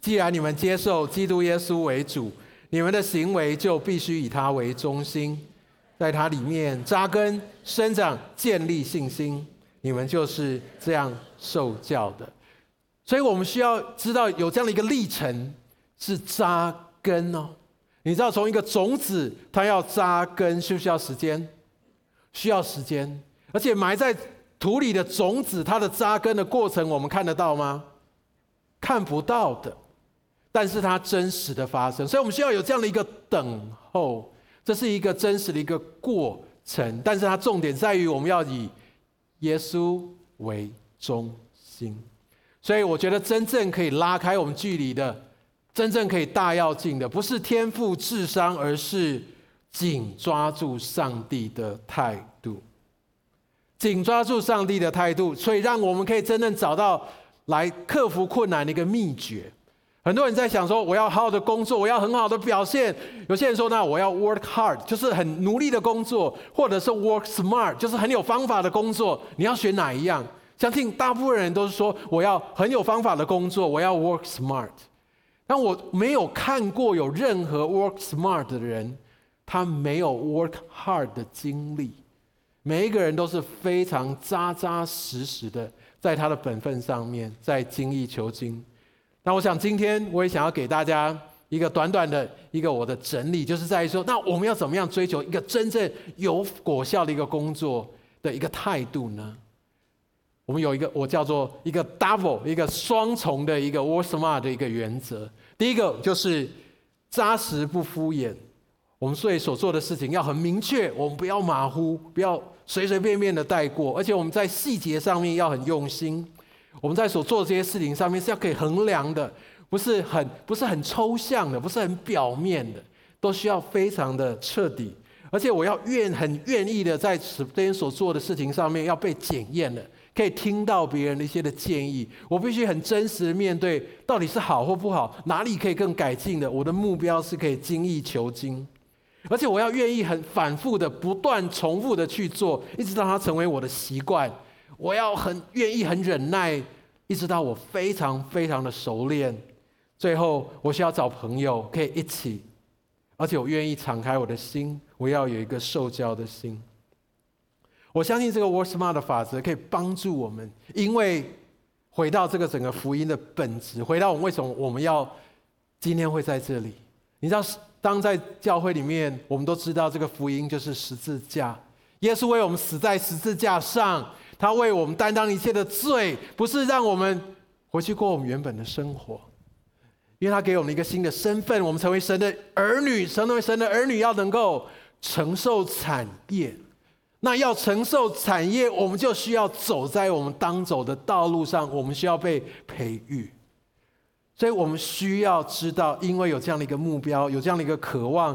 既然你们接受基督耶稣为主。你们的行为就必须以他为中心，在他里面扎根、生长、建立信心。你们就是这样受教的，所以我们需要知道有这样的一个历程是扎根哦。你知道，从一个种子，它要扎根，需不需要时间？需要时间，而且埋在土里的种子，它的扎根的过程，我们看得到吗？看不到的。但是它真实的发生，所以我们需要有这样的一个等候，这是一个真实的一个过程。但是它重点在于我们要以耶稣为中心。所以我觉得真正可以拉开我们距离的，真正可以大要进的，不是天赋智商，而是紧抓住上帝的态度。紧抓住上帝的态度，所以让我们可以真正找到来克服困难的一个秘诀。很多人在想说，我要好好的工作，我要很好的表现。有些人说，那我要 work hard，就是很努力的工作，或者是 work smart，就是很有方法的工作。你要选哪一样？相信大部分人都是说，我要很有方法的工作，我要 work smart。但我没有看过有任何 work smart 的人，他没有 work hard 的经历。每一个人都是非常扎扎实实的，在他的本分上面，在精益求精。那我想今天我也想要给大家一个短短的一个我的整理，就是在于说，那我们要怎么样追求一个真正有果效的一个工作的一个态度呢？我们有一个我叫做一个 double 一个双重的一个 work smart 的一个原则。第一个就是扎实不敷衍，我们所以所做的事情要很明确，我们不要马虎，不要随随便便的带过，而且我们在细节上面要很用心。我们在所做这些事情上面是要可以衡量的，不是很不是很抽象的，不是很表面的，都需要非常的彻底。而且我要愿很愿意的在这边所做的事情上面要被检验的，可以听到别人的一些的建议。我必须很真实的面对，到底是好或不好，哪里可以更改进的。我的目标是可以精益求精，而且我要愿意很反复的、不断重复的去做，一直到它成为我的习惯。我要很愿意、很忍耐，一直到我非常非常的熟练。最后，我需要找朋友可以一起，而且我愿意敞开我的心。我要有一个受教的心。我相信这个 Work Smart 的法则可以帮助我们，因为回到这个整个福音的本质，回到我们为什么我们要今天会在这里。你知道，当在教会里面，我们都知道这个福音就是十字架，耶稣为我们死在十字架上。他为我们担当一切的罪，不是让我们回去过我们原本的生活，因为他给我们一个新的身份，我们成为神的儿女。成为神的儿女，要能够承受产业。那要承受产业，我们就需要走在我们当走的道路上，我们需要被培育。所以我们需要知道，因为有这样的一个目标，有这样的一个渴望，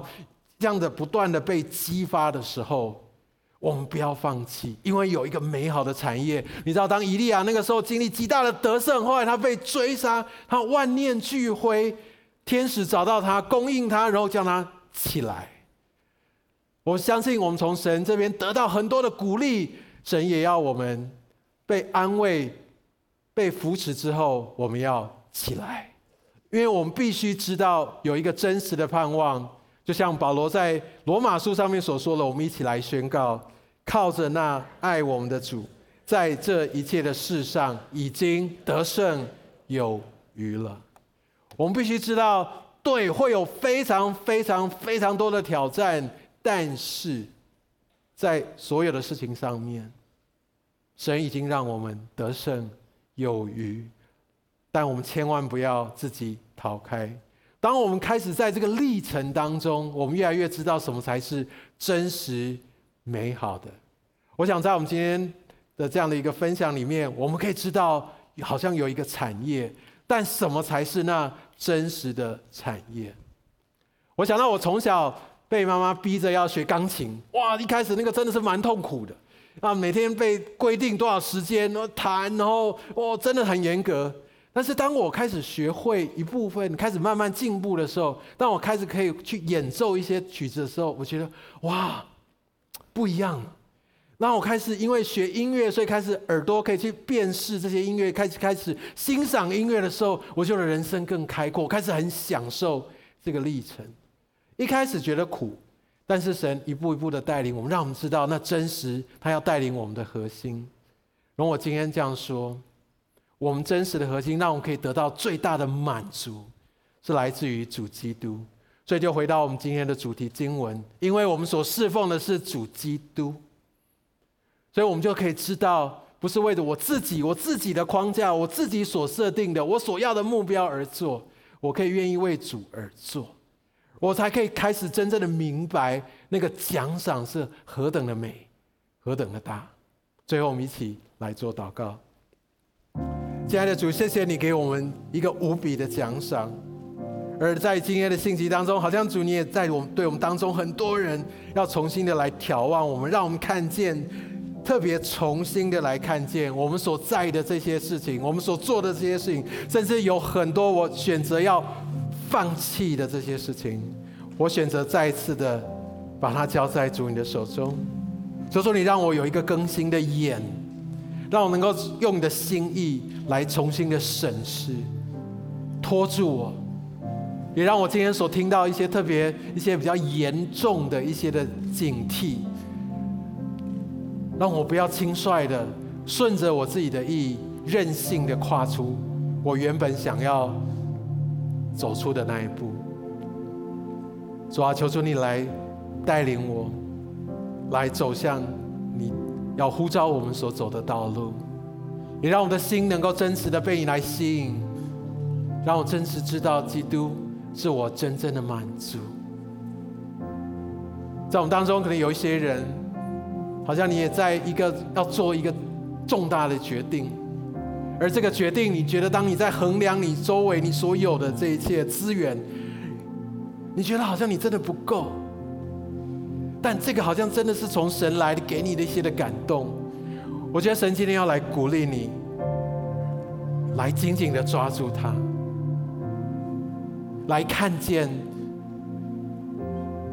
这样的不断的被激发的时候。我们不要放弃，因为有一个美好的产业。你知道，当以利亚那个时候经历极大的得胜，后来他被追杀，他万念俱灰，天使找到他，供应他，然后叫他起来。我相信，我们从神这边得到很多的鼓励，神也要我们被安慰、被扶持之后，我们要起来，因为我们必须知道有一个真实的盼望，就像保罗在罗马书上面所说的，我们一起来宣告。靠着那爱我们的主，在这一切的事上已经得胜有余了。我们必须知道，对，会有非常非常非常多的挑战，但是在所有的事情上面，神已经让我们得胜有余。但我们千万不要自己逃开。当我们开始在这个历程当中，我们越来越知道什么才是真实。美好的，我想在我们今天的这样的一个分享里面，我们可以知道，好像有一个产业，但什么才是那真实的产业？我想到我从小被妈妈逼着要学钢琴，哇！一开始那个真的是蛮痛苦的啊，每天被规定多少时间，然后弹，然后哦，真的很严格。但是当我开始学会一部分，开始慢慢进步的时候，当我开始可以去演奏一些曲子的时候，我觉得哇，不一样。然后我开始因为学音乐，所以开始耳朵可以去辨识这些音乐，开始开始欣赏音乐的时候，我觉得人生更开阔，开始很享受这个历程。一开始觉得苦，但是神一步一步的带领我们，让我们知道那真实他要带领我们的核心。容我今天这样说。我们真实的核心，让我们可以得到最大的满足，是来自于主基督。所以就回到我们今天的主题经文，因为我们所侍奉的是主基督，所以我们就可以知道，不是为了我自己、我自己的框架、我自己所设定的、我所要的目标而做，我可以愿意为主而做，我才可以开始真正的明白那个奖赏是何等的美、何等的大。最后，我们一起来做祷告。亲爱的主，谢谢你给我们一个无比的奖赏。而在今天的信息当中，好像主你也在我们对我们当中很多人要重新的来眺望我们，让我们看见，特别重新的来看见我们所在的这些事情，我们所做的这些事情，甚至有很多我选择要放弃的这些事情，我选择再一次的把它交在主你的手中。求主你让我有一个更新的眼。让我能够用你的心意来重新的审视，拖住我，也让我今天所听到一些特别、一些比较严重的一些的警惕，让我不要轻率的顺着我自己的意，任性的跨出我原本想要走出的那一步。主啊，求求你来带领我，来走向你。要呼召我们所走的道路，也让我的心能够真实的被你来吸引，让我真实知道基督是我真正的满足。在我们当中，可能有一些人，好像你也在一个要做一个重大的决定，而这个决定，你觉得当你在衡量你周围你所有的这一切资源，你觉得好像你真的不够。但这个好像真的是从神来的，给你的一些的感动。我觉得神今天要来鼓励你，来紧紧的抓住它，来看见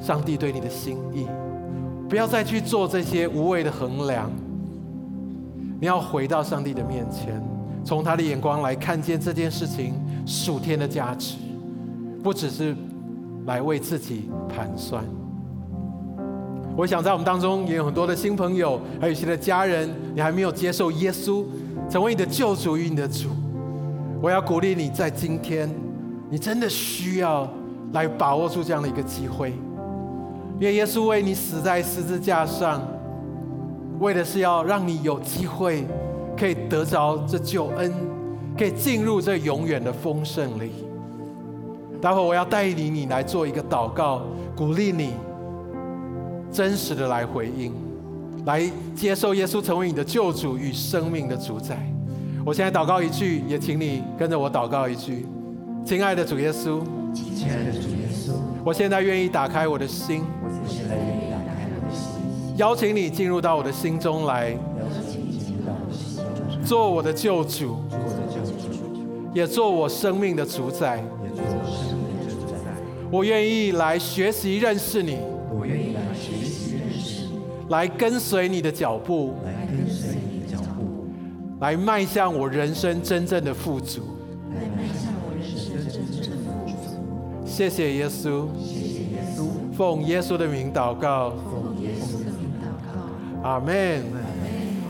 上帝对你的心意。不要再去做这些无谓的衡量，你要回到上帝的面前，从他的眼光来看见这件事情属天的价值，不只是来为自己盘算。我想在我们当中也有很多的新朋友，还有一些的家人，你还没有接受耶稣成为你的救主与你的主。我要鼓励你在今天，你真的需要来把握住这样的一个机会，因为耶稣为你死在十字架上，为的是要让你有机会可以得着这救恩，可以进入这永远的丰盛里。待会我要带领你来做一个祷告，鼓励你。真实的来回应，来接受耶稣成为你的救主与生命的主宰。我现在祷告一句，也请你跟着我祷告一句：亲爱的主耶稣，亲爱的主耶稣，我现在愿意打开我的心，我现在愿意打开我的心，邀请你进入到我的心中来，邀请你进入到我的心中来，做我的救主，做我的救主，也做我生命的主宰，也做我生命的主宰。我愿意来学习认识你，我愿意来。来跟随你的脚步，来跟随你的脚步，来迈向我人生真正的富足，谢谢耶稣，谢谢耶稣，奉耶稣的名祷告，奉耶稣的名祷告，阿门。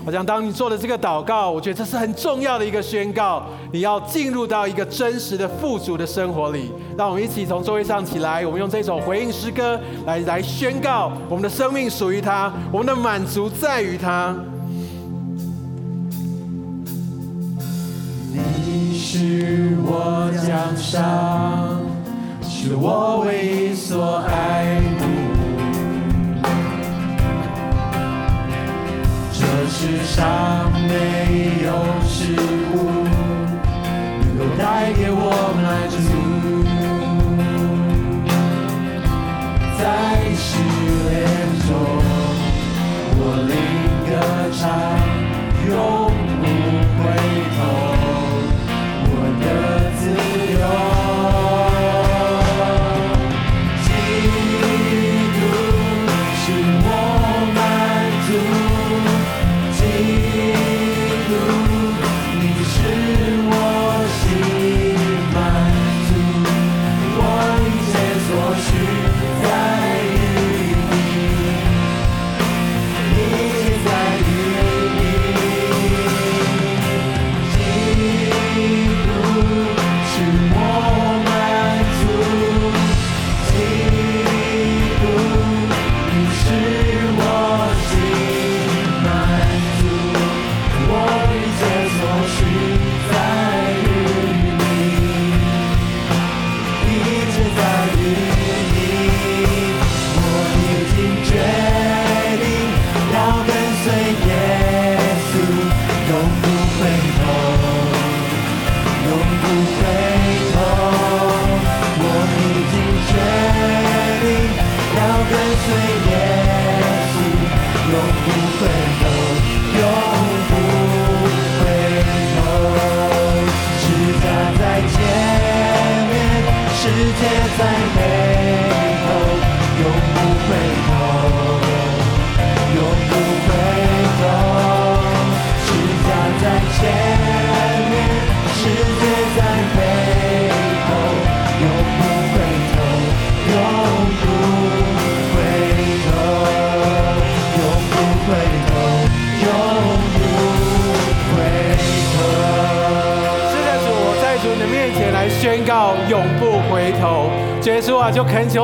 我想当你做了这个祷告，我觉得这是很重要的一个宣告。你要进入到一个真实的富足的生活里。让我们一起从座位上起来，我们用这首回应诗歌来来宣告：我们的生命属于他，我们的满足在于他。你是我奖赏，是我唯一所爱慕。这世上没有事物能够带给我满足，在失恋中，我另歌唱。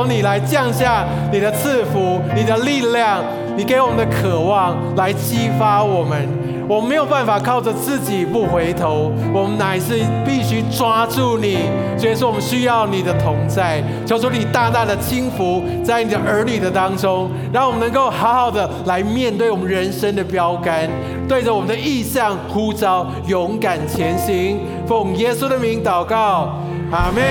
你来降下你的赐福、你的力量，你给我们的渴望来激发我们。我们没有办法靠着自己不回头，我们乃是必须抓住你。所以说，我们需要你的同在，求主你大大的倾福在你的儿女的当中，让我们能够好好的来面对我们人生的标杆，对着我们的异象呼召，勇敢前行。奉耶稣的名祷告，阿门。